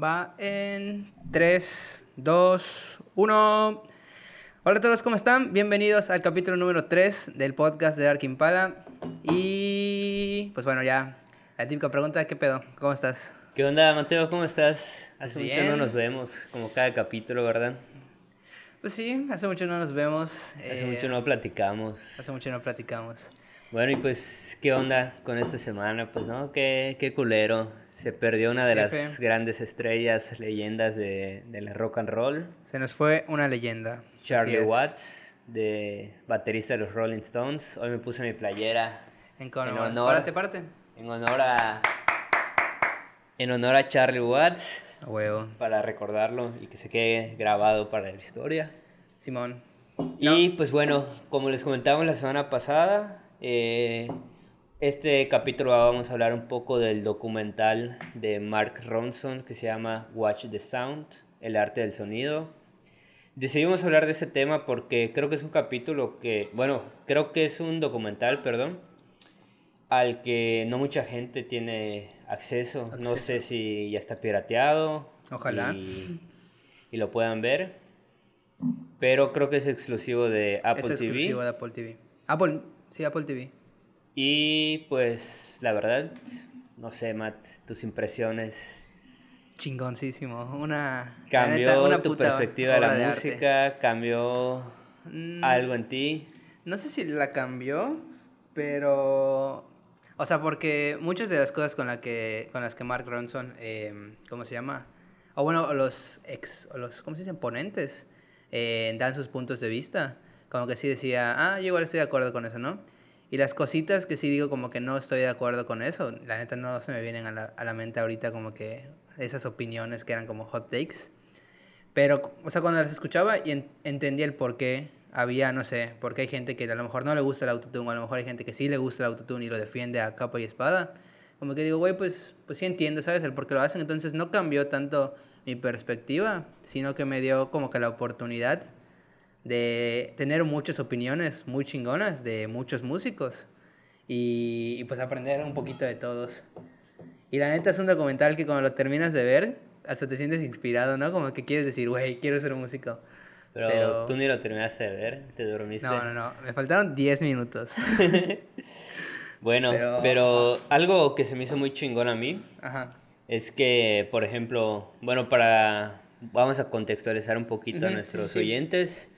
Va en 3, 2, 1. Hola a todos, ¿cómo están? Bienvenidos al capítulo número 3 del podcast de Dark Impala. Y pues bueno, ya la típica pregunta, ¿qué pedo? ¿Cómo estás? ¿Qué onda, Mateo? ¿Cómo estás? Hace Pues mucho no nos vemos, como cada capítulo, ¿verdad? Pues sí, hace mucho no nos vemos. Hace eh, mucho no platicamos. Hace mucho no platicamos. Bueno, y pues, ¿qué onda con esta semana? Pues, ¿no? Qué, qué culero. Se perdió una de las grandes estrellas, leyendas de, del rock and roll. Se nos fue una leyenda. Charlie. Watts, de baterista de los Rolling Stones. Hoy me puse mi playera En honor. En honor. Párate, párate. en honor a... En honor a Charlie Watts, A huevo. para recordarlo y que se quede grabado para la historia. Simón. Y pues bueno, como les comentamos la semana pasada, eh, este capítulo vamos a hablar un poco del documental de Mark Ronson que se llama Watch the Sound, el arte del sonido. Decidimos hablar de ese tema porque creo que es un capítulo que, bueno, creo que es un documental, perdón, al que no mucha gente tiene acceso. No Acceso. sé si ya está pirateado. Ojalá. Y, y lo puedan ver. Pero creo que es exclusivo de Apple es exclusivo TV. de Apple TV. Apple, sí, Apple TV. Y pues la verdad, no sé, Matt, tus impresiones. Chingoncísimo. Una. ¿Cambió neta, una tu perspectiva de la arte. música? ¿Cambió Mm, algo en ti? No sé si la cambió, pero. O sea, porque muchas de las cosas con, la que, con las que Mark Ronson, eh, ¿cómo se llama? O bueno, los ex, los, ¿cómo se dicen? Ponentes, eh, dan sus puntos de vista. Como que sí decía, ah, yo igual estoy de acuerdo con eso, ¿no? Y las cositas que sí digo como que no estoy de acuerdo con eso, la neta no se me vienen a la, a la mente ahorita como que esas opiniones que eran como hot takes. Pero, o sea, cuando las escuchaba y en- entendía el por qué había, no sé, porque hay gente que a lo mejor no le gusta el autotune, o a lo mejor hay gente que sí le gusta el autotune y lo defiende a capa y espada. Como que digo, güey, pues, pues sí entiendo, ¿sabes? El por qué lo hacen. Entonces no cambió tanto mi perspectiva, sino que me dio como que la oportunidad de tener muchas opiniones muy chingonas de muchos músicos y, y pues aprender un poquito de todos. Y la neta es un documental que cuando lo terminas de ver, hasta te sientes inspirado, ¿no? Como que quieres decir, güey, quiero ser músico. Pero, Pero- tú ni lo terminaste de ver, te dormiste. No, no, no, me faltaron 10 minutos. Bueno, Pero- pero, algo que se me hizo muy chingón a mí Ajá. es que, por ejemplo, bueno, para vamos a contextualizar un poquito a Ujú, nuestros sí, sí. oyentes.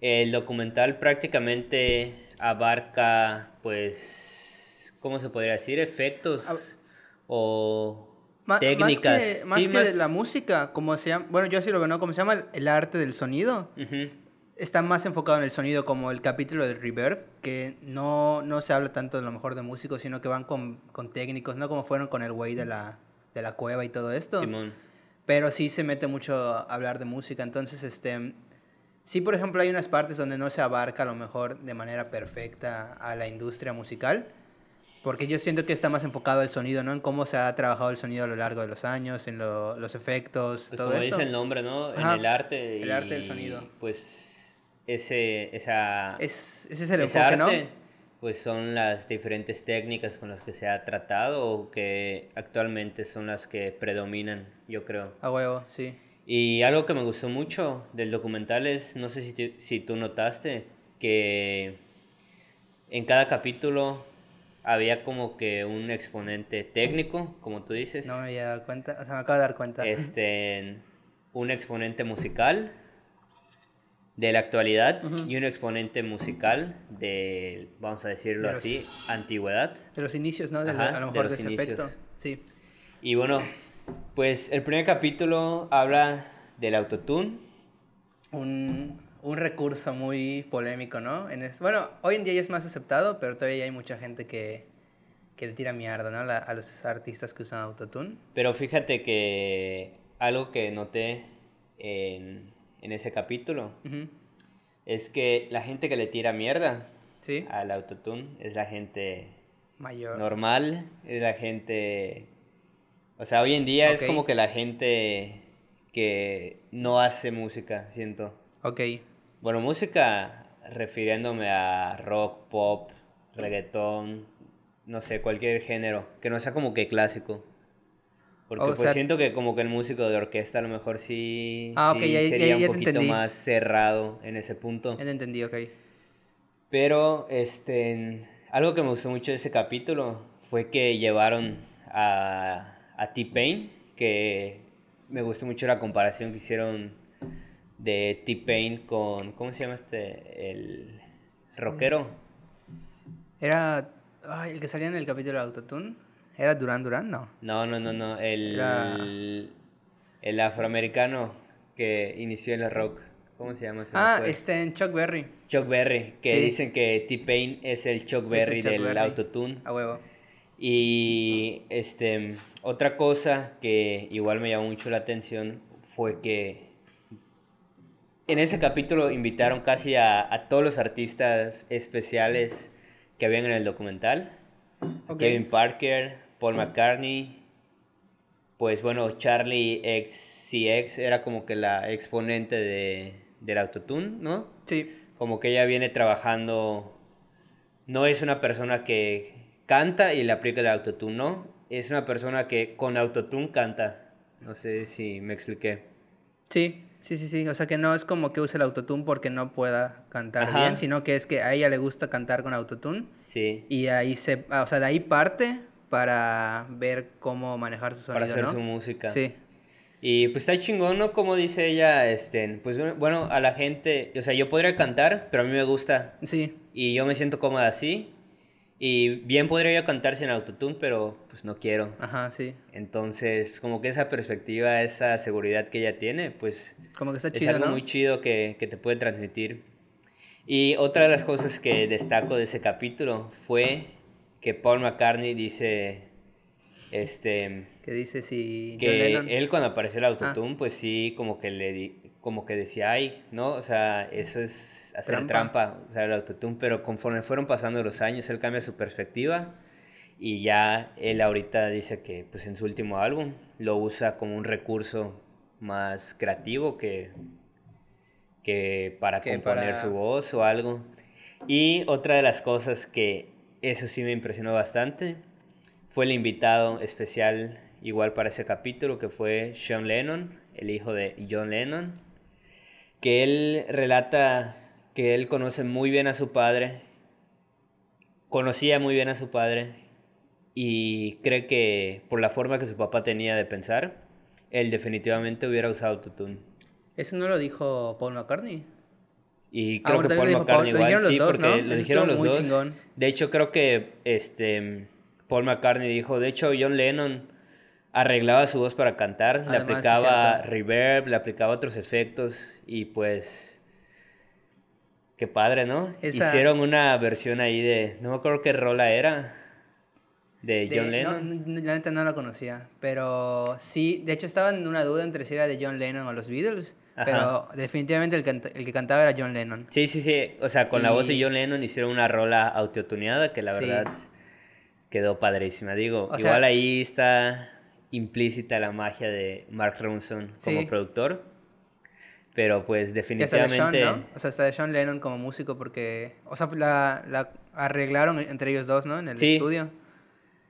El documental prácticamente abarca, pues, ¿cómo se podría decir? Efectos Ah. o Ma- técnicas. Más que, más la música, como se llama, bueno, yo así lo veo, ¿no? Como se llama el, el arte del sonido. Está más enfocado en el sonido como el capítulo de Reverb, que no, no se habla tanto a lo mejor de músicos, sino que van con, con técnicos, ¿no? Como fueron con el güey de la, de la cueva y todo esto. Simón. pero sí se mete mucho a hablar de música. Entonces, este, sí, por ejemplo, hay unas partes donde no se abarca a lo mejor de manera perfecta a la industria musical, porque yo siento que está más enfocado al sonido, ¿no? En cómo se ha trabajado el sonido a lo largo de los años, en lo- los efectos, Pues todo como esto. dice el nombre, ¿no? Ajá, En el arte. el arte del y, sonido. Pues ese, esa, Es, ese es el ese enfoque, arte, ¿no? pues son las diferentes técnicas con las que se ha tratado o que actualmente son las que predominan, yo creo. A huevo, sí. Y algo que me gustó mucho del documental es, no sé si, tú- si tú notaste, que en cada capítulo había como que un exponente técnico, como tú dices, No me había dado cuenta, o sea, me acabo de dar cuenta. este, un exponente musical de la actualidad Ujú. y un exponente musical de, vamos a decirlo De los- así, antigüedad. De los inicios, ¿no? De la- Ajá, a lo de mejor de, los ese inicios. efecto. Sí. Y bueno, pues el primer capítulo habla del autotune. un, un recurso muy polémico, ¿no? En es- bueno, hoy en día ya es más aceptado, pero todavía hay mucha gente que, que le tira mierda, ¿no? La- a los artistas que usan autotune. Pero fíjate que algo que noté en, en ese capítulo es que la gente que le tira mierda Sí, al autotune es la gente mayor. normal, es la gente... O sea, hoy en día es como que la gente que no hace música, siento. Ok, Bueno, música refiriéndome a rock, pop, reggaetón, no sé, cualquier género, que no sea como que clásico. Porque O pues sea- siento que como que el músico de orquesta a lo mejor sí, Ah, ok, sí ya- sería ya un poquito más cerrado en ese punto. Ya te entendí, ok. Pero este, algo que me gustó mucho de ese capítulo fue que llevaron a, a T-Pain, que me gustó mucho la comparación que hicieron de T-Pain con, ¿cómo se llama este? El rockero. Era. Ay, el que salía en el capítulo de Autotune. ¿Era Duran Duran? No. No, no, no, no, el, Era- el afroamericano que inició en el rock. ¿Cómo se llama? Se me Ah, este en Chuck Berry. Chuck Berry, que Sí. dicen que T-Pain es el Chuck el Berry Chuck del Berry. autotune. A huevo. Y este, otra cosa que igual me llamó mucho la atención fue que en ese capítulo invitaron casi a, a todos los artistas especiales que habían en el documental. Kevin Parker, Paul McCartney, pues bueno, Charlie XCX era como que la exponente de, del autotune, ¿no? Sí. como que ella viene trabajando, no es una persona que canta y le aplica el autotune, no, es una persona que con autotune canta. No sé si me expliqué. Sí, sí, sí, sí. O sea que no es como que use el autotune porque no pueda cantar Ajá. bien, sino que es que a ella le gusta cantar con autotune. Sí, Y ahí se. O sea, de ahí parte para ver cómo manejar su para sonido, hacer ¿no? su música. Sí. Y pues está chingón, ¿no? Como dice ella, este, pues bueno, a la gente, o sea, yo podría cantar, pero a mí me gusta Sí. y yo me siento cómoda así. Y bien podría yo cantar sin autotune, pero pues no quiero. Ajá, sí. Entonces, como que esa perspectiva, esa seguridad que ella tiene, pues Como que está es chido, algo ¿no? muy chido que, que te puede transmitir. Y otra de las cosas que destaco de ese capítulo fue que Paul McCartney dice este Que dice si John que Lennon. él cuando apareció el autotune pues sí como que le como que decía ay no o sea eso es hacer Trampa. trampa, o sea el autotune pero conforme fueron pasando los años él cambia su perspectiva y ya él ahorita dice que pues en su último álbum lo usa como un recurso más creativo que que para Que componer para- su voz o algo. Y otra de las cosas que eso sí me impresionó bastante fue el invitado especial igual para ese capítulo que fue Sean Lennon, el hijo de John Lennon, que él relata que él conoce muy bien a su padre, conocía muy bien a su padre y cree que por la forma que su papá tenía de pensar, él definitivamente hubiera usado autotune. ¿Eso no lo dijo Paul McCartney? Y Ah, creo que Paul McCartney Paul- igual, sí, dos, porque ¿no? lo Eso dijeron los dos. chingón. De hecho, creo que este Paul McCartney dijo, de hecho, John Lennon arreglaba su voz para cantar, le Además, aplicaba reverb, le aplicaba otros efectos y pues qué padre, ¿no? Esa- Hicieron una versión ahí de, no me acuerdo qué rola era, de, De- John no, Lennon. n- la neta no la conocía. Pero sí, de hecho estaba en una duda entre si era de John Lennon o los Beatles. Ajá. Pero definitivamente el, canta- el que cantaba era John Lennon. Sí, sí, sí, o sea, con la voz de John Lennon hicieron una rola autotuneada que la Sí. verdad quedó padrísima. Digo, O igual sea- ahí está implícita la magia de Mark Ronson como Sí. productor, pero pues hasta de definitivamente... ¿no? O sea, hasta de Sean Lennon como músico porque... O sea, la, la arreglaron entre ellos dos, ¿no? En el Sí. estudio.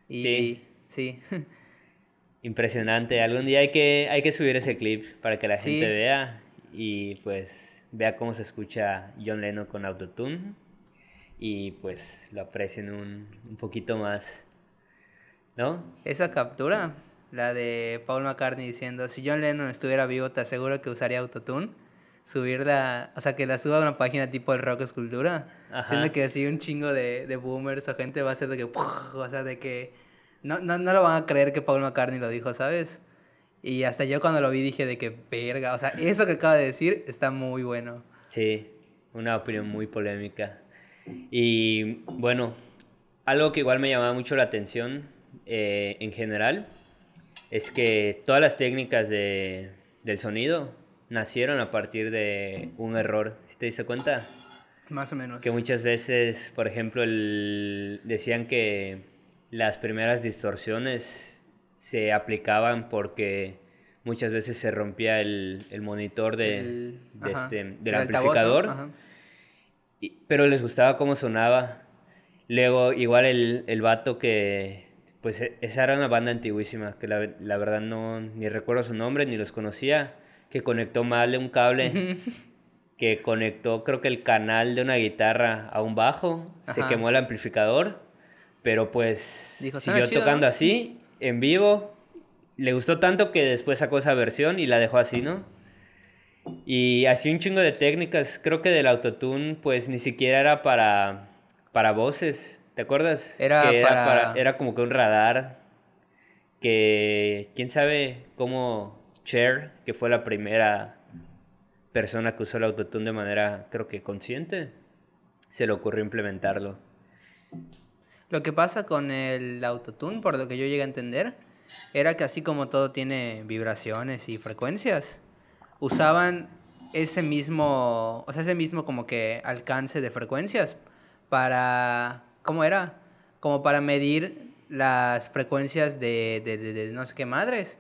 Y Sí. sí. Impresionante. Algún día hay que, hay que subir ese clip para que la gente vea y pues vea cómo se escucha John Lennon con autotune y pues lo aprecien un, un poquito más, ¿no? Esa captura, la de Paul McCartney diciendo, si John Lennon estuviera vivo, te aseguro que usaría autotune. Subirla, o sea, que la suba a una página tipo el Rock Escultura. Ajá. Siendo que así un chingo de, de boomers o gente va a ser de que, o sea, de que no, no, no lo van a creer que Paul McCartney lo dijo, ¿sabes? Y hasta yo cuando lo vi dije de que verga, o sea, eso que acaba de decir está muy bueno. Sí, una opinión muy polémica. Y bueno, algo que igual me llamaba mucho la atención eh, en general es que todas las técnicas de, del sonido nacieron a partir de un error. ¿Sí te diste cuenta? Más o menos. Que muchas veces, por ejemplo, el- decían que las primeras distorsiones se aplicaban porque muchas veces se rompía el, el monitor de, El- de ajá, este, del del altavoz, ¿no? amplificador, y- pero les gustaba cómo sonaba. Luego, igual el, el vato que, pues e, esa era una banda antiguísima, que la, la verdad no, ni recuerdo su nombre, ni los conocía, que conectó mal un cable, que conectó creo que el canal de una guitarra a un bajo, se quemó el amplificador, pero pues Dijo, "Suena siguió chido, tocando ¿no?" así, en vivo, le gustó tanto que después sacó esa versión y la dejó así, ¿no? Y así un chingo de técnicas, creo que del autotune pues ni siquiera era para, para voces, ¿te acuerdas? Era Que para- era como que un radar que quién sabe cómo Cher, que fue la primera persona que usó el autotune de manera creo que consciente, se le ocurrió implementarlo. Lo que pasa con el autotune, por lo que yo llegué a entender, era que así como todo tiene vibraciones y frecuencias, usaban ese mismo, o sea, ese mismo como que alcance de frecuencias para, ¿cómo era? Como para medir las frecuencias de, de, de- de no sé qué madres.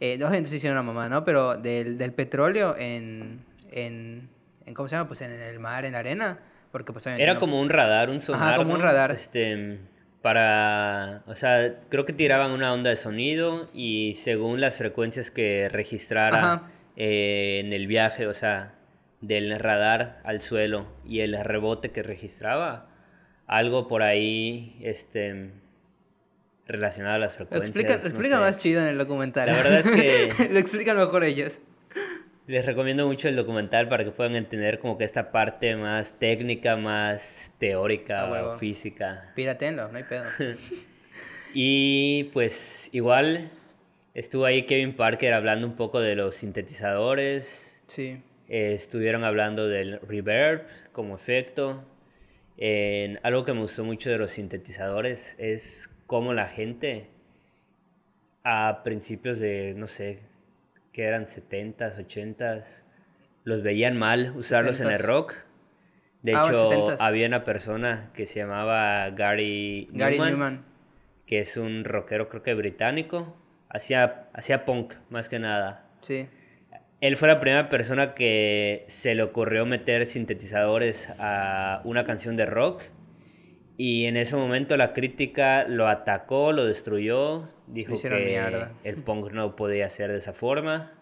Eh, no, entonces hicieron una mamá, ¿no? Pero del, del petróleo en, en, en, ¿cómo se llama? Pues en el mar, en la arena. Porque pues Era no- como un radar, un sonar. como un radar. Este, para, o sea, creo que tiraban una onda de sonido y según las frecuencias que registrara Ajá. eh, en el viaje, o sea, del radar al suelo y el rebote que registraba, algo por ahí, este, relacionado a las frecuencias. explica, lo no explica más chido en el documental. La verdad es que- lo explican mejor ellos. Les recomiendo mucho el documental para que puedan entender como que esta parte más técnica, más teórica A huevo. o física. Píratenlo, no hay pedo. Y pues igual estuvo ahí Kevin Parker hablando un poco de los sintetizadores. Sí. eh, estuvieron hablando del reverb como efecto. En- algo que me gustó mucho de los sintetizadores es cómo la gente a principios de, no sé, que eran 70s, 80s, los veían mal usarlos en el 60s. rock. De Ah, hecho, 70s. había una persona que se llamaba Gary Gary Newman, Newman. que es un rockero creo que británico. Hacía, hacía punk más que nada. Sí. Él fue la primera persona que se le ocurrió meter sintetizadores a una canción de rock. Y en ese momento la crítica lo atacó, lo destruyó, dijo que mierda. el punk no podía ser de esa forma.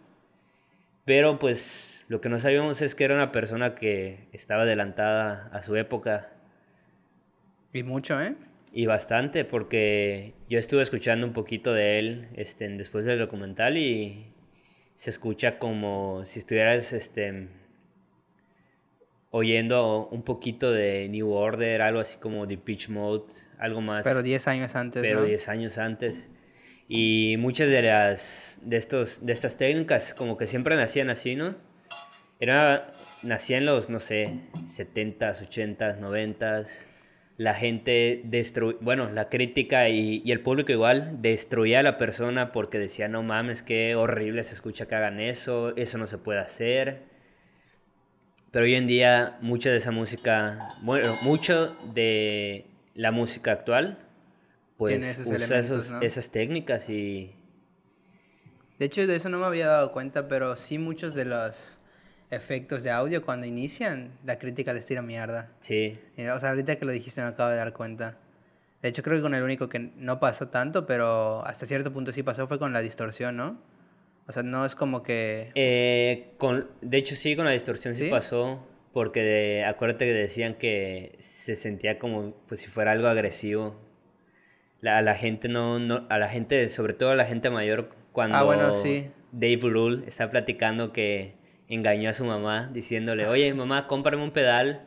Pero pues lo que no sabíamos es que era una persona que estaba adelantada a su época Y mucho, ¿eh? y bastante porque yo estuve escuchando un poquito de él este, después del documental y se escucha como si estuvieras este, oyendo un poquito de New Order, algo así como The Pitch Mode, algo más, Pero 10 años antes, pero ¿no? 10 años antes. Y muchas de las de estos de estas técnicas como que siempre nacían así, ¿no? Era nacían los, no sé, 70s, 80s, 90s. La gente destruía, bueno, la crítica y, y el público igual destruía a la persona porque decía, no mames, qué horrible se escucha que hagan eso, eso no se puede hacer. Pero hoy en día mucha de esa música, bueno, mucho de la música actual, pues esos usa elementos, esos- ¿no? esas técnicas y De hecho, de eso no me había dado cuenta, pero sí muchos de los efectos de audio cuando inician, la crítica les tira mierda. sí, O sea, ahorita que lo dijiste me acabo de dar cuenta. De hecho, creo que con el único que no pasó tanto, pero hasta cierto punto sí pasó fue con la distorsión, ¿no? O sea, no es como que... Eh, con, de hecho, sí, con la distorsión sí, ¿Sí? pasó, porque de- acuérdate que decían que se sentía como pues, si fuera algo agresivo. La, a la gente no, no, a la gente, sobre todo a la gente mayor, cuando Ah, bueno, sí. Dave Rule está platicando que engañó a su mamá diciéndole, oye mamá, cómprame un pedal,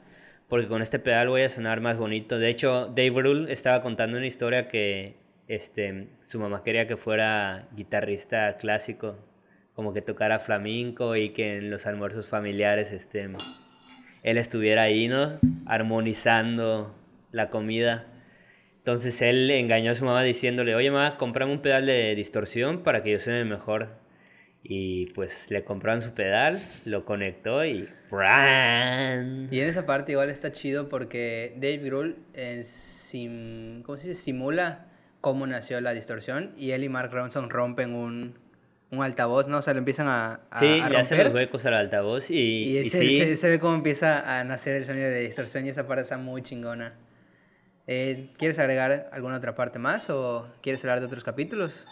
porque con este pedal voy a sonar más bonito. De hecho, Dave Rule estaba contando una historia que este, su mamá quería que fuera guitarrista clásico, como que tocara flamenco y que en los almuerzos familiares este, él estuviera ahí, ¿no? Armonizando la comida. Entonces él engañó a su mamá diciéndole, oye mamá, comprame un pedal de distorsión para que yo suene mejor. Y pues le compraron su pedal, lo conectó y... ¡bran! Y en esa parte igual está chido porque Dave Grohl eh, sim- ¿cómo se dice? simula cómo nació la distorsión y él y Mark Ronson rompen un, un altavoz, ¿no? O sea, lo empiezan a, a, Sí, a le hacen los huecos al altavoz y, Y, sí, se- se ve cómo empieza a nacer el sonido de distorsión y esa parte está muy chingona. Eh, ¿Quieres agregar alguna otra parte más o quieres hablar de otros capítulos?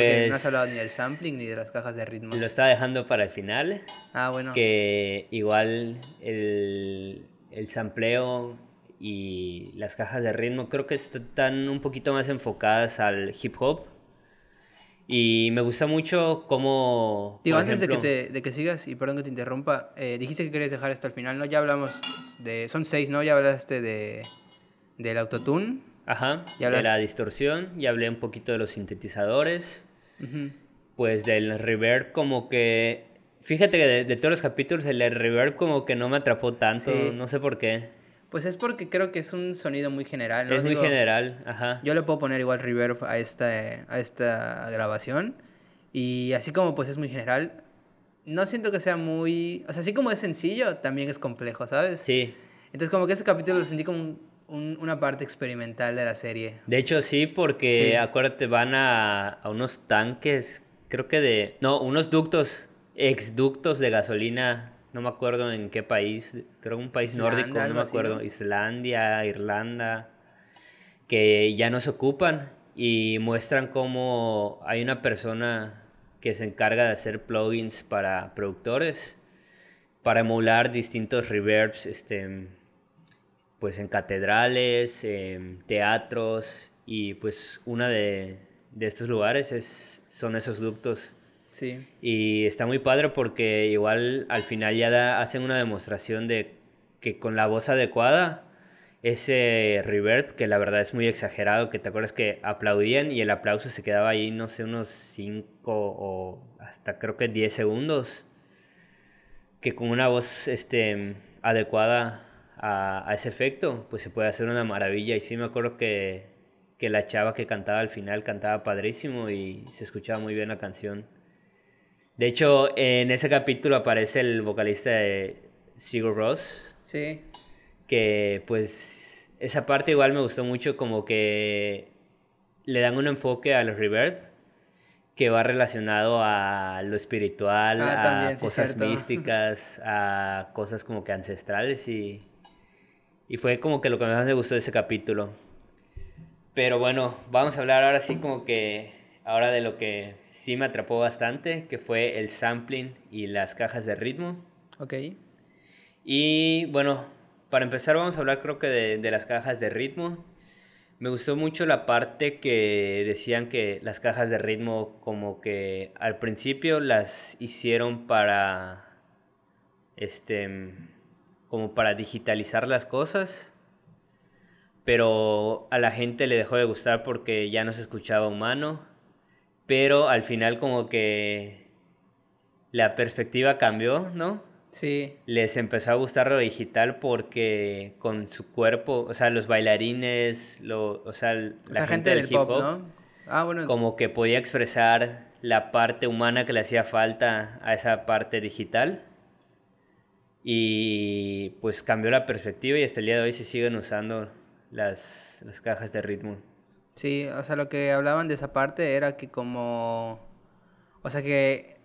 Porque no has hablado ni del Pues sampling ni de las cajas de ritmo. lo estaba dejando para el final. Ah, bueno. Que igual el, el sampleo y las cajas de ritmo creo que están un poquito más enfocadas al hip hop. Y me gusta mucho cómo... Digo, antes de, que ejemplo- te, de que sigas, y perdón que te interrumpa, eh, dijiste que querías dejar esto al final, ¿no? Ya hablamos de... Son seis, ¿no? Ya hablaste de del autotune. Ajá, Ya de la distorsión, ya hablé un poquito de los sintetizadores, Ujú. pues del reverb como que... Fíjate que de, de todos los capítulos el reverb como que no me atrapó tanto, Sí. no sé por qué. Pues es porque creo que es un sonido muy general, ¿no? es muy Digo, general, ajá. Yo le puedo poner igual reverb a esta, a esta grabación. Y así como pues es muy general, no siento que sea muy... O sea, así como es sencillo, también es complejo, ¿sabes? Sí, Entonces como que ese capítulo lo sentí como un- un- una parte experimental de la serie. de hecho sí, porque Sí. acuérdate, van a, a unos tanques, creo que de... No, unos ductos, exductos de gasolina, no me acuerdo en qué país, creo que un país Islanda, nórdico, no me acuerdo. Islandia, Irlanda, que ya no se ocupan y muestran cómo hay una persona que se encarga de hacer plugins para productores, para emular distintos reverbs, este, pues en catedrales, en teatros y pues una de, de estos lugares es, son esos ductos. Sí. Y está muy padre porque igual al final ya da- hacen una demostración de que con la voz adecuada, ese reverb, que la verdad es muy exagerado, que te acuerdas que aplaudían y el aplauso se quedaba ahí, no sé, unos 5 o hasta creo que 10 segundos, que con una voz este, adecuada a, a ese efecto, pues se puede hacer una maravilla. Y sí me acuerdo que, que la chava que cantaba al final cantaba padrísimo y se escuchaba muy bien la canción. De hecho, en ese capítulo aparece el vocalista de Sigur Rós, Sí. que pues esa parte igual me gustó mucho, como que le dan un enfoque al reverb que va relacionado a lo espiritual, Ah, a también, sí, cosas cierto. místicas, a cosas como que ancestrales y, y fue como que lo que más me gustó de ese capítulo. Pero bueno, vamos a hablar ahora sí como que ahora de lo que sí me atrapó bastante, que fue el sampling y las cajas de ritmo. Ok. Y bueno, para empezar vamos a hablar creo que de, de las cajas de ritmo. Me gustó mucho la parte que decían que las cajas de ritmo como que al principio las hicieron para este como para digitalizar las cosas, pero a la gente le dejó de gustar porque ya no se escuchaba humano, pero al final como que la perspectiva cambió, ¿no? Sí. les empezó a gustar lo digital porque con su cuerpo, o sea, los bailarines, lo, o sea, la O sea, gente del pop, ¿no? Ah, bueno. como que podía expresar la parte humana que le hacía falta a esa parte digital. Y pues cambió la perspectiva y hasta el día de hoy se siguen usando las, las cajas de ritmo. Sí, o sea, lo que hablaban de esa parte era que como... O sea, que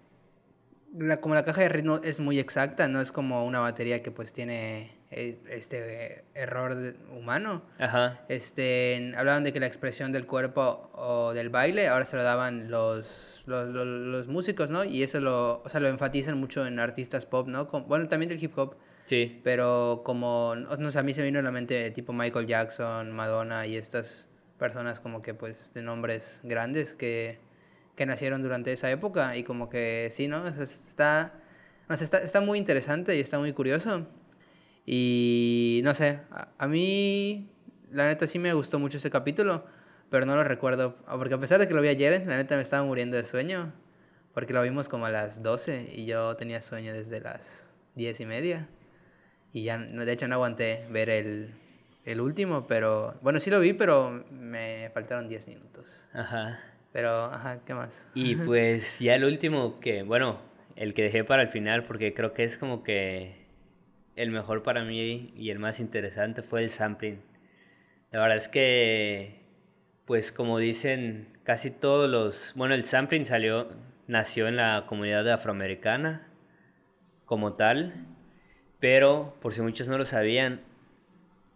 la, como la caja de ritmo es muy exacta, no es como una batería que pues tiene eh, este error humano. Ajá, Este, hablaban de que la expresión del cuerpo o del baile ahora se lo daban los, los, los- los músicos, ¿no? Y eso lo, o sea, lo enfatizan mucho en artistas pop, ¿no? Como- bueno, también del hip hop, sí, pero como, no sé, a mí se me vino a la mente tipo Michael Jackson, Madonna y estas personas como que pues de nombres grandes que, que nacieron durante esa época y como que sí, ¿no? O sea, está, no sé, está, está muy interesante y está muy curioso. Y no sé, a, a mí la neta sí me gustó mucho ese capítulo, pero no lo recuerdo, porque a pesar de que lo vi ayer, la neta me estaba muriendo de sueño, porque lo vimos como a las 12 y yo tenía sueño desde las 10 y media. Y ya, de hecho, no aguanté ver el, el último, pero bueno, sí lo vi, pero me faltaron 10 minutos. ajá. Pero, ajá, ¿qué más? Y pues ya el último que, bueno, el que dejé para el final porque creo que es como que el mejor para mí y el más interesante fue el sampling. La verdad es que, pues como dicen casi todos los, bueno, el sampling salió, nació en la comunidad afroamericana como tal, pero por si muchos no lo sabían,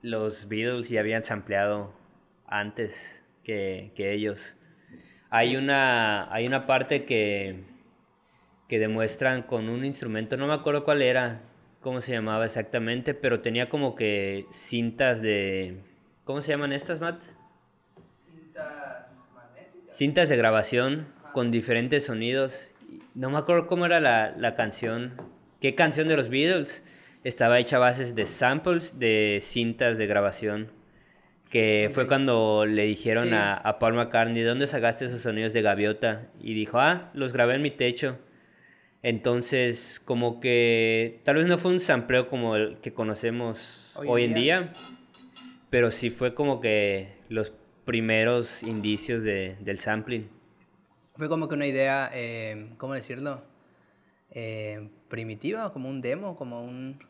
los Beatles ya habían sampleado antes que, que ellos. Hay, una, hay una parte que, que demuestran con un instrumento, no me acuerdo cuál era, cómo se llamaba exactamente, pero tenía como que cintas de... ¿Cómo se llaman estas, Matt? Cintas de grabación con diferentes sonidos. No me acuerdo cómo era la, la canción. ¿Qué canción de los Beatles? Estaba hecha a bases de samples de cintas de grabación que fue cuando le dijeron a, a, Paul McCartney, ¿de dónde sacaste esos sonidos de gaviota? Y dijo, ah, los grabé en mi techo. Entonces, como que tal vez no fue un sampleo como el que conocemos hoy, en día. pero sí fue como que los primeros indicios de, del sampling. Fue como que una idea, eh, ¿cómo decirlo? Eh, primitiva, como un demo, como un,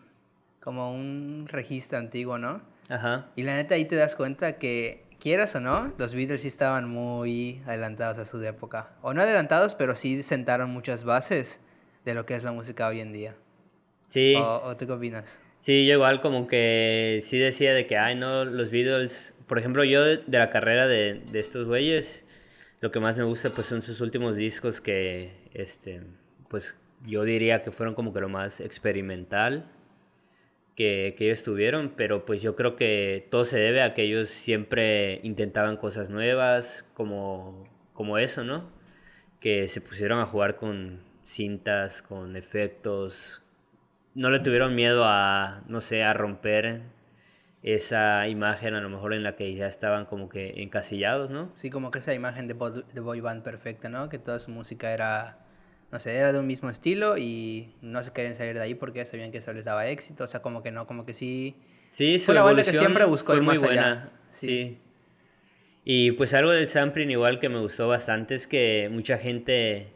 como un registro antiguo, ¿no? Ajá. Y la neta ahí te das cuenta que, quieras o no, los Beatles sí estaban muy adelantados a su época. O no adelantados, pero sí sentaron muchas bases de lo que es la música hoy en día. Sí. ¿O, tú qué opinas? Sí, yo igual como que sí decía de que, ay, no, los Beatles, por ejemplo, yo de, la carrera de, estos güeyes, lo que más me gusta pues son sus últimos discos que, este, pues yo diría que fueron como que lo más experimental que, que, ellos tuvieron, pero pues yo creo que todo se debe a que ellos siempre intentaban cosas nuevas, como, como eso, ¿no? Que se pusieron a jugar con cintas, con efectos, no le tuvieron miedo a, no sé, a romper esa imagen a lo mejor en la que ya estaban como que encasillados, ¿no? Sí, como que esa imagen de, de boy band perfecta, ¿no? Que toda su música era no sé, era de un mismo estilo y no se querían salir de ahí porque sabían que eso les daba éxito, o sea, como que no, como que sí. Sí, fue una banda que siempre buscó ir muy más buena. Allá. Sí. Y pues algo del sampling igual que me gustó bastante es que mucha gente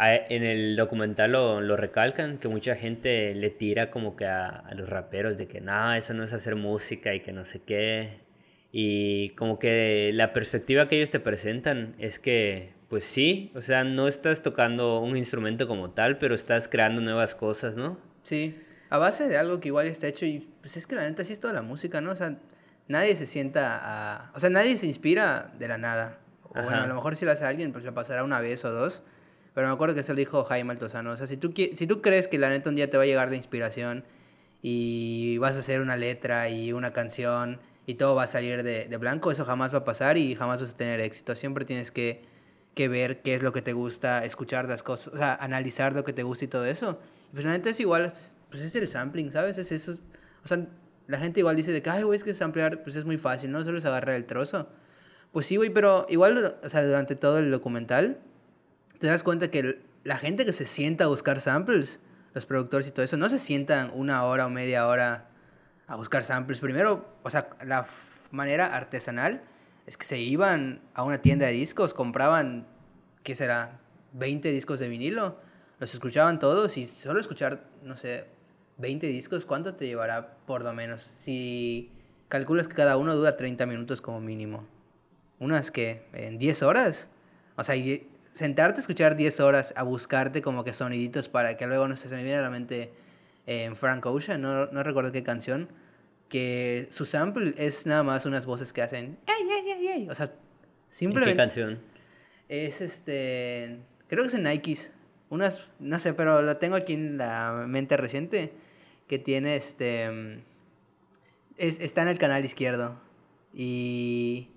en el documental lo, lo recalcan, que mucha gente le tira como que a, a los raperos de que no, eso no es hacer música y que no sé qué. Y como que la perspectiva que ellos te presentan es que pues sí, o sea, no estás tocando un instrumento como tal, pero estás creando nuevas cosas, ¿no? Sí, a base de algo que igual está hecho y pues es que la neta sí es toda la música, ¿no? O sea, nadie se sienta a... O sea, nadie se inspira de la nada. O bueno, a lo mejor si lo hace alguien, pues le pasará una vez o dos. Pero me acuerdo que eso lo dijo Jaime Altozano. O sea, si tú, si tú crees que la neta un día te va a llegar de inspiración y vas a hacer una letra y una canción y todo va a salir de, de blanco, eso jamás va a pasar y jamás vas a tener éxito. Siempre tienes que que ver qué es lo que te gusta, escuchar las cosas, o sea, analizar lo que te gusta y todo eso. pues la neta es igual, pues es el sampling, ¿sabes? Es eso. O sea, la gente igual dice de que, ay, güey, es que samplear, pues es muy fácil, ¿no? Solo es agarrar el trozo. Pues sí, güey, pero igual, o sea, durante todo el documental, te das cuenta que la gente que se sienta a buscar samples, los productores y todo eso, no se sientan una hora o media hora a buscar samples. Primero, o sea, la manera artesanal es que se iban a una tienda de discos, compraban, ¿qué será? 20 discos de vinilo, los escuchaban todos y solo escuchar, no sé, 20 discos, ¿cuánto te llevará por lo menos? Si calculas que cada uno dura 30 minutos como mínimo. Unas que, en 10 horas. O sea, sentarte a escuchar 10 horas, a buscarte como que soniditos para que luego, no sé, se me viene a la mente en Frank Ocean, no, no recuerdo qué canción, que su sample es nada más unas voces que hacen O sea, simplemente. ¿En qué canción? Es este. Creo que es en Nikes. Unas. No sé, pero lo tengo aquí en la mente reciente. Que tiene este. Es, está en el canal izquierdo. Y.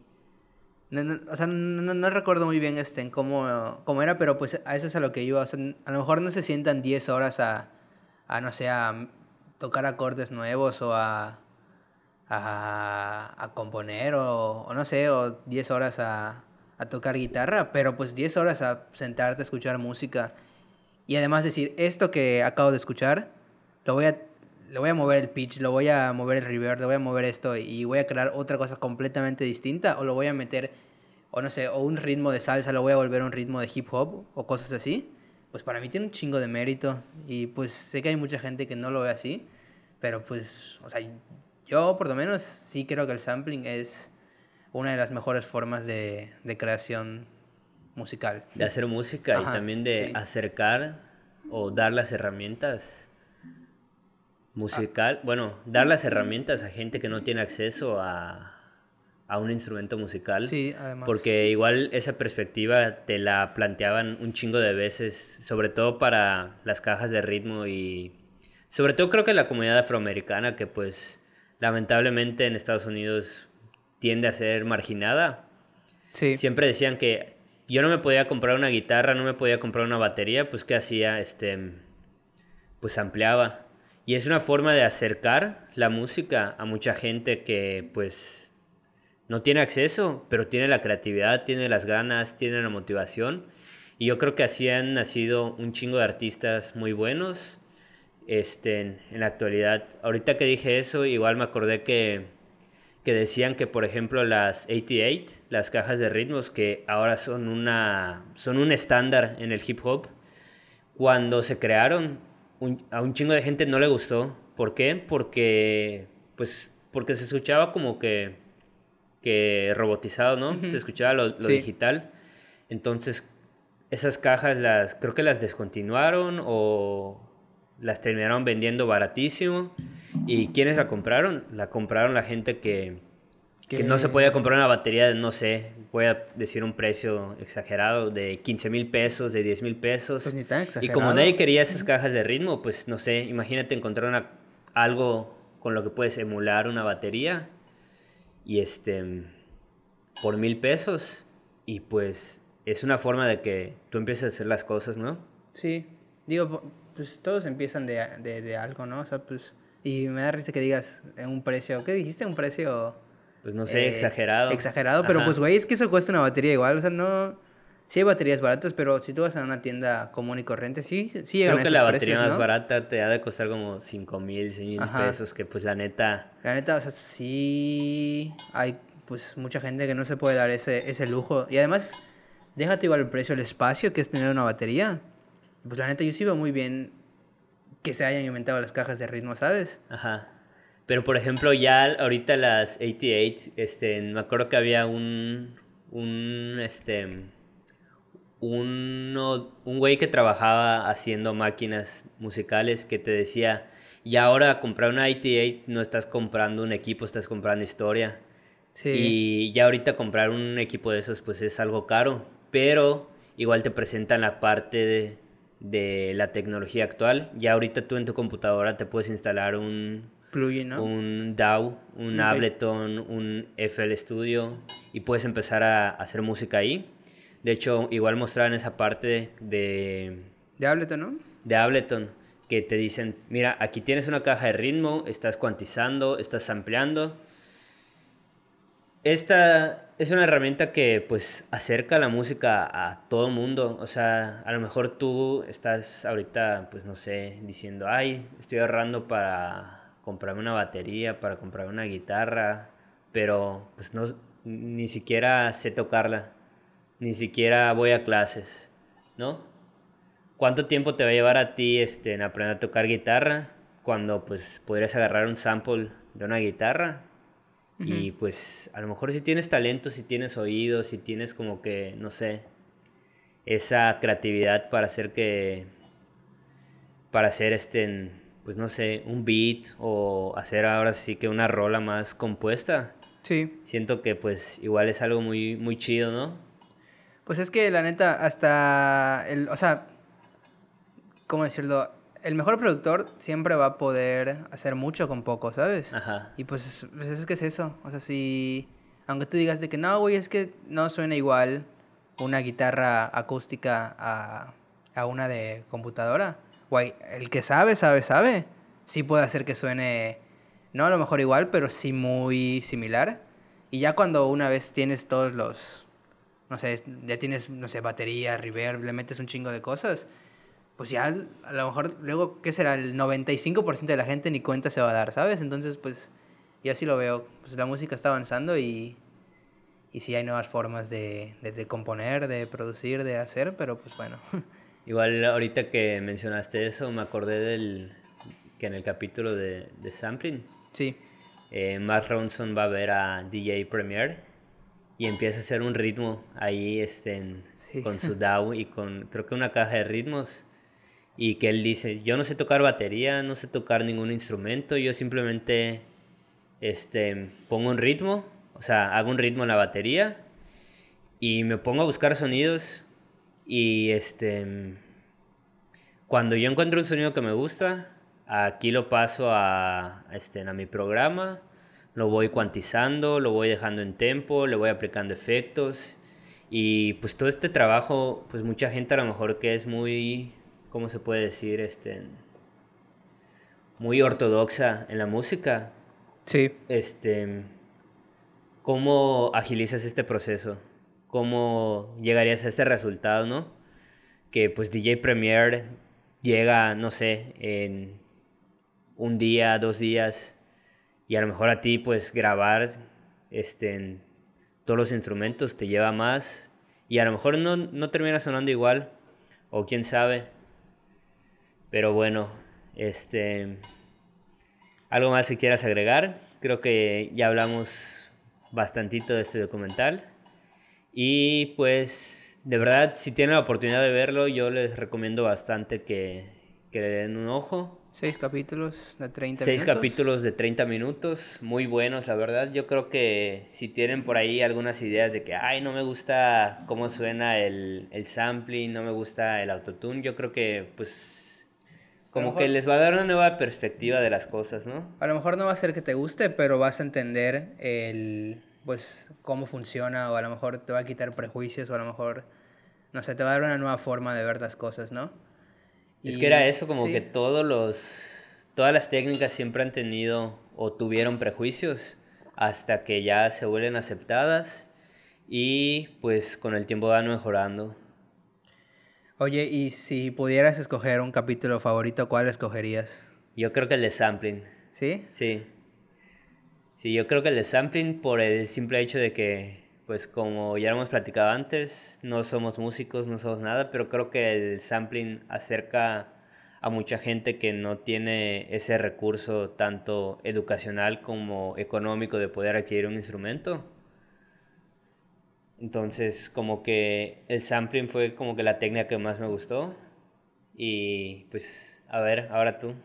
No, o sea, no, no, recuerdo muy bien este, en cómo, cómo era, pero pues a eso es a lo que iba. O sea, a lo mejor no se sientan 10 horas a, a, no sé, a tocar acordes nuevos o a, a, a componer o, o, no sé, o 10 horas a, a, tocar guitarra, pero pues 10 horas a sentarte a escuchar música y además decir, esto que acabo de escuchar, lo voy a, lo voy a mover el pitch, lo voy a mover el reverb, lo voy a mover esto y voy a crear otra cosa completamente distinta o lo voy a meter, o no sé, o un ritmo de salsa, lo voy a volver un ritmo de hip hop o cosas así. Pues para mí tiene un chingo de mérito y pues sé que hay mucha gente que no lo ve así, pero pues, o sea, yo, por lo menos, sí creo que el sampling es una de las mejores formas de, de creación musical. De hacer música y también de acercar o dar las herramientas musical, bueno, dar las herramientas a gente que no tiene acceso a, a un instrumento musical. Sí, además. Porque igual esa perspectiva te la planteaban un chingo de veces, sobre todo para las cajas de ritmo y sobre todo creo que la comunidad afroamericana que pues lamentablemente en Estados Unidos tiende a ser marginada. Sí. Siempre decían que yo no me podía comprar una guitarra, no me podía comprar una batería, pues ¿qué hacía? Este, pues ampliaba. Y es una forma de acercar la música a mucha gente que pues no tiene acceso, pero tiene la creatividad, tiene las ganas, tiene la motivación. Y yo creo que así han nacido un chingo de artistas muy buenos este, en, la actualidad. Ahorita que dije eso, igual me acordé que, que decían que, por ejemplo, las 88, las cajas de ritmos, que ahora son, una, son un estándar en el hip hop, cuando se crearon, un- a un chingo de gente no le gustó. ¿Por qué? Porque, pues, porque se escuchaba como que, que robotizado, ¿no? Se escuchaba lo, lo Sí. digital. Entonces, esas cajas las, creo que las descontinuaron o las terminaron vendiendo baratísimo. ¿Y quiénes la compraron? La compraron la gente que, que no se podía comprar una batería de, no sé, voy a decir un precio exagerado, de 15 mil pesos, de 10 mil pesos. Pues ni tan Y exagerado. como nadie quería esas cajas de ritmo, pues no sé, imagínate encontrar una, algo con lo que puedes emular una batería y este por mil pesos y pues es una forma de que tú empieces a hacer las cosas, ¿no? Sí, digo, pues todos empiezan de, de, de algo, ¿no? O sea, pues, y me da risa que digas en un precio, ¿qué dijiste? Un precio... Pues no sé, eh, exagerado. Exagerado, pero Ajá. pues, güey, es que eso cuesta una batería igual, o sea, no... Sí hay baterías baratas, pero si tú vas a una tienda común y corriente, sí, sí llegan Creo a que esos la batería precios, más ¿no? barata te ha de costar como 5 mil, 6 mil Ajá. pesos, que pues la neta, La neta, o sea, sí hay pues mucha gente que no se puede dar ese, ese lujo. Y además, déjate igual el precio, el espacio que es tener una batería. Pues la neta, yo sí veo muy bien que se hayan inventado las cajas de ritmo, ¿sabes? Ajá. Pero por ejemplo, ya ahorita las 88, este, me acuerdo que había un, un, este, uno, un güey que trabajaba haciendo máquinas musicales que te decía, y ahora comprar una 88 no estás comprando un equipo, estás comprando historia. Sí. Y ya ahorita comprar un equipo de esos pues es algo caro, pero igual te presentan la parte de, de la tecnología actual. Ya ahorita tú en tu computadora te puedes instalar un, Plugin, ¿no? un DAW, un. Ableton, un FL Studio y puedes empezar a hacer música ahí. De hecho, igual mostraron esa parte de, De Ableton, ¿no? de Ableton que te dicen, mira, aquí tienes una caja de ritmo, estás cuantizando, estás ampliando. Esta es una herramienta que pues acerca la música a todo mundo. O sea, a lo mejor tú estás ahorita, pues no sé, diciendo, ay, estoy ahorrando para comprarme una batería, para comprarme una guitarra, pero pues no, ni siquiera sé tocarla, ni siquiera voy a clases, ¿no? ¿Cuánto tiempo te va a llevar a ti este, en aprender a tocar guitarra cuando pues podrías agarrar un sample de una guitarra? Y pues a lo mejor si tienes talento, si tienes oídos, si tienes como que, no sé, esa creatividad para hacer que, para hacer este, pues no sé, un beat o hacer ahora sí que una rola más compuesta. Sí. Siento que pues igual es algo muy, muy chido, ¿no? Pues es que la neta, hasta el, o sea, ¿cómo decirlo? El mejor productor siempre va a poder hacer mucho con poco, ¿sabes? Ajá. Y pues, es- pues es que es eso. O sea, si, aunque tú digas de que no, güey, es que no suena igual una guitarra acústica a, a una de computadora. Güey, el que sabe, sabe, sabe. Sí puede hacer que suene, no a lo mejor igual, pero sí muy similar. Y ya cuando una vez tienes todos los, no sé, ya tienes, no sé, batería, reverb, le metes un chingo de cosas, pues ya a lo mejor luego, ¿qué será? El 95% de la gente ni cuenta se va a dar, ¿sabes? Entonces, pues, yo así lo veo. Pues la música está avanzando y, y sí hay nuevas formas de, de, de componer, de producir, de hacer, pero pues bueno. Igual ahorita que mencionaste eso, me acordé del que en el capítulo de, de Sampling, sí, eh, Mark Ronson va a ver a DJ Premier y empieza a hacer un ritmo ahí este, en- Sí. con su DAW y con creo que una caja de ritmos. y que él dice, yo no sé tocar batería, no sé tocar ningún instrumento, yo simplemente este, pongo un ritmo, o sea, hago un ritmo en la batería y me pongo a buscar sonidos y este, cuando yo encuentro un sonido que me gusta, aquí lo paso a, este, a mi programa, lo voy cuantizando, lo voy dejando en tempo, le voy aplicando efectos y pues todo este trabajo, pues mucha gente a lo mejor que es muy ¿cómo se puede decir? Este, muy ortodoxa en la música. Sí. Este, ¿Cómo agilizas este proceso? ¿Cómo llegarías a este resultado, no? Que pues DJ Premier llega, no sé, en un día, dos días, y a lo mejor a ti pues grabar este, todos los instrumentos te lleva más, y a lo mejor no, no termina sonando igual, o quién sabe, pero bueno, este. ¿Algo más que quieras agregar? Creo que ya hablamos bastantito de este documental. Y pues, de verdad, si tienen la oportunidad de verlo, yo les recomiendo bastante que, que le den un ojo. Seis capítulos de 30 Seis capítulos de 30 minutos, muy buenos, la verdad. Yo creo que si tienen por ahí algunas ideas de que, ay, no me gusta cómo suena el, el sampling, no me gusta el autotune, yo creo que pues como que les va a dar una nueva perspectiva de las cosas, ¿no? A lo mejor no va a ser que te guste, pero vas a entender el, pues, cómo funciona, o a lo mejor te va a quitar prejuicios, o a lo mejor, no sé, te va a dar una nueva forma de ver las cosas, ¿no? Es que era eso, como que todos los, todas las técnicas siempre han tenido o tuvieron prejuicios hasta que ya se vuelven aceptadas y pues con el tiempo van mejorando. Oye, y si pudieras escoger un capítulo favorito, ¿cuál escogerías? Yo creo que el de sampling. ¿Sí? Sí. Sí, yo creo que el de sampling por el simple hecho de que, pues como ya hemos platicado antes, no somos músicos, no somos nada, pero creo que el sampling acerca a mucha gente que no tiene ese recurso tanto educacional como económico de poder adquirir un instrumento. Entonces, como que el sampling fue como que la técnica que más me gustó. Y pues, a ver, ahora tú.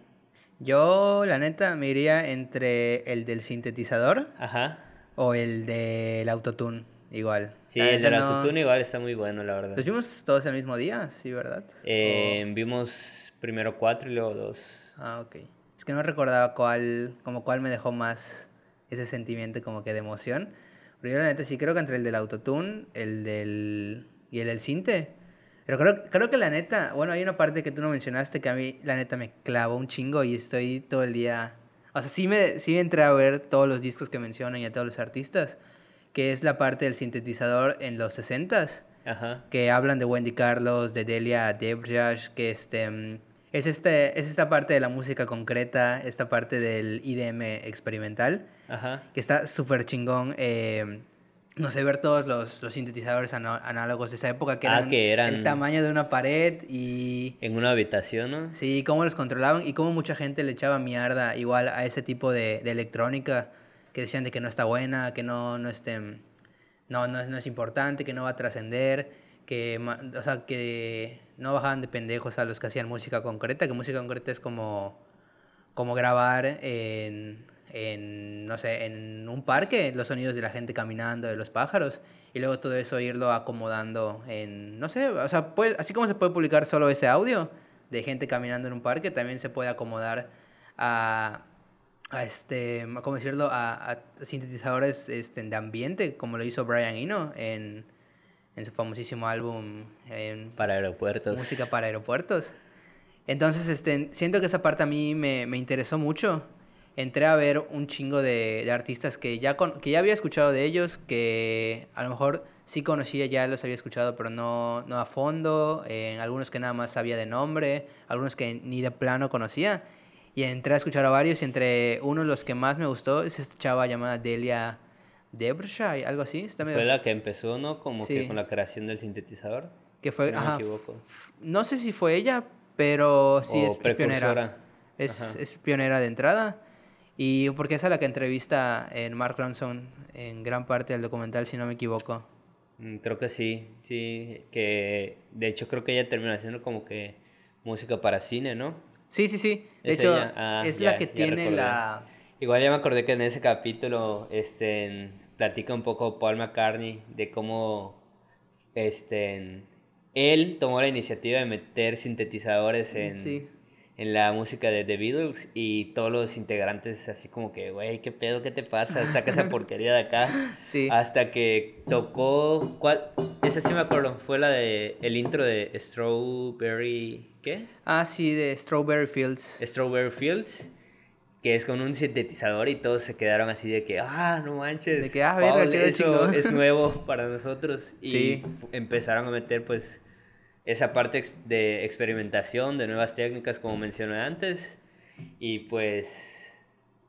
Yo, la neta, me iría entre el del sintetizador Ajá. O el del autotune, igual. Sí, el del autotune igual está muy bueno, la verdad. ¿Los vimos todos el mismo día? Sí, ¿verdad? Eh, Vimos primero cuatro y luego dos. Ah, ok. Es que no recordaba cuál, como cuál me dejó más ese sentimiento como que de emoción. Pero yo la neta sí creo que entre el del autotune, el del... y el del cinte. Pero creo, creo que la neta, bueno, hay una parte que tú no mencionaste que a mí la neta me clavó un chingo y estoy todo el día... O sea, sí me, sí entré a ver todos los discos que mencionan y a todos los artistas, que es la parte del sintetizador en los 60s. Ajá. Que hablan de Wendy Carlos, de Delia Debjaj, que este... Es, este, es esta parte de la música concreta, esta parte del IDM experimental Ajá. que está súper chingón. Eh, no sé, ver todos los, los sintetizadores análogos de esa época que, ah, eran que, eran el tamaño de una pared y... En una habitación, ¿no? Sí, cómo los controlaban y cómo mucha gente le echaba mierda igual a ese tipo de, de electrónica que decían de que no está buena, que no, no, este, no, no, no es importante, que no va a trascender, que, o sea, que no bajaban de pendejos a los que hacían música concreta, que música concreta es como, como grabar en en, no sé, en un parque, los sonidos de la gente caminando, de los pájaros, y luego todo eso irlo acomodando en, no sé, o sea, pues, así como se puede publicar solo ese audio de gente caminando en un parque, también se puede acomodar a, a este, ¿cómo decirlo?, a, a, sintetizadores este, de ambiente, como lo hizo Brian Eno en, en su famosísimo álbum en para aeropuertos. Música para aeropuertos. Entonces, este, siento que esa parte a mí me, me interesó mucho entré a ver un chingo de, artistas que ya, que ya había escuchado de ellos, que a lo mejor sí conocía, ya los había escuchado, pero no, no a fondo, en algunos que nada más sabía de nombre, algunos que ni de plano conocía. Y entré a escuchar a varios y entre uno de los que más me gustó es esta chava llamada Delia Debrshay, algo así. Está Fue la que empezó, ¿no? Como que con la creación del sintetizador. Que fue, no me equivoco. No sé si fue ella, pero sí es, pionera. Es, es, pionera de entrada. Y porque es la que entrevista en Mark Ronson en gran parte del documental, si no me equivoco. Mm, creo que sí, sí, que de hecho creo que ella terminó siendo como que música para cine, ¿no? Sí, sí, sí. De ¿Es hecho? Ah, es ya- la que tiene la... Igual ya me acordé que en ese capítulo este, platica un poco Paul McCartney de cómo este, él tomó la iniciativa de meter sintetizadores en, Sí. En la música de The Beatles y todos los integrantes así como que, güey, ¿qué pedo? ¿Qué te pasa? Saca esa porquería de acá. Sí. Hasta que tocó, ¿cuál? Esa sí me acuerdo, fue la de el intro de Strawberry, ¿qué? Ah, sí, de Strawberry Fields. Strawberry Fields, que es con un sintetizador y todos se quedaron así de que, ah, no manches, De que, ah, verga, Paul, quedó eso chingón". es nuevo para nosotros. Y Sí. empezaron a meter pues esa parte de experimentación, de nuevas técnicas, como mencioné antes, y pues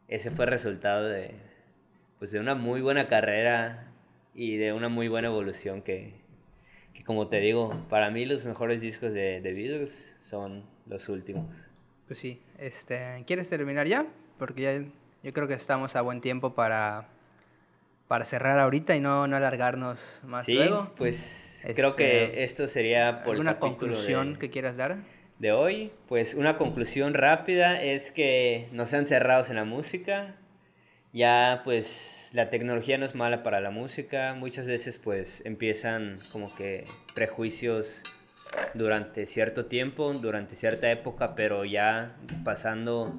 ese fue el resultado de, pues, de una muy buena carrera y de una muy buena evolución que, que como te digo, para mí los mejores discos de The Beatles son los últimos. Pues sí. Este, ¿Quieres terminar ya? Porque ya yo creo que estamos a buen tiempo para, para cerrar ahorita y no, no alargarnos más Sí, luego. pues Este, creo que esto sería por ¿Alguna conclusión de, que quieras dar? de hoy. Pues una conclusión rápida es que no sean cerrados en la música. Ya pues la tecnología no es mala para la música. Muchas veces pues empiezan como que prejuicios durante cierto tiempo, durante cierta época, pero ya pasando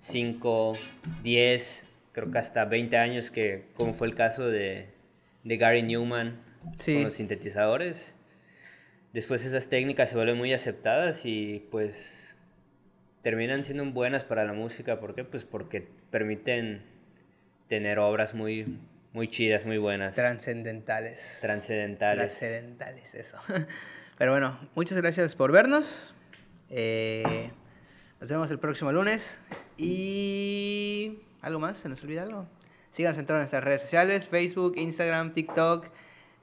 5, 10, creo que hasta 20 años, que como fue el caso de, de Gary Newman Sí. con los sintetizadores, después esas técnicas se vuelven muy aceptadas y pues terminan siendo buenas para la música. ¿Por qué? Pues porque permiten tener obras muy, muy chidas, muy buenas, Trascendentales. trascendentales. Trascendentales, eso. Pero bueno, muchas gracias por vernos. Eh, nos vemos el próximo lunes. Y. ¿Algo más? ¿Se nos olvida algo? Síganos en todas nuestras redes sociales: Facebook, Instagram, TikTok,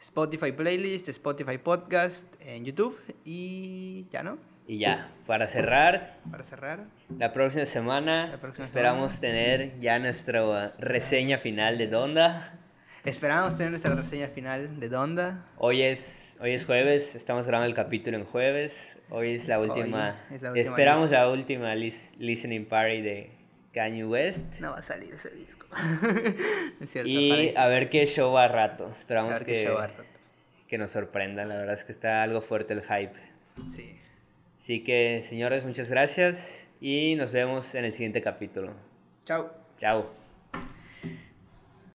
Spotify Playlist, Spotify Podcast, en YouTube. Y ya, ¿no? Y ya, para cerrar, Para cerrar. la próxima semana La próxima esperamos tener ya nuestra reseña final de Donda. Esperamos tener nuestra reseña final de Donda. Hoy es, hoy es jueves, estamos grabando el capítulo en jueves. Hoy es la última, es la última esperamos la última lis- listening party de Kanye West. No va a salir ese disco. es cierto, y parece. a ver qué show a rato. Esperamos A ver que, qué show al rato. que nos sorprendan. La verdad es que está algo fuerte el hype. Sí. Así que, señores, muchas gracias y nos vemos en el siguiente capítulo. Chao. Chao.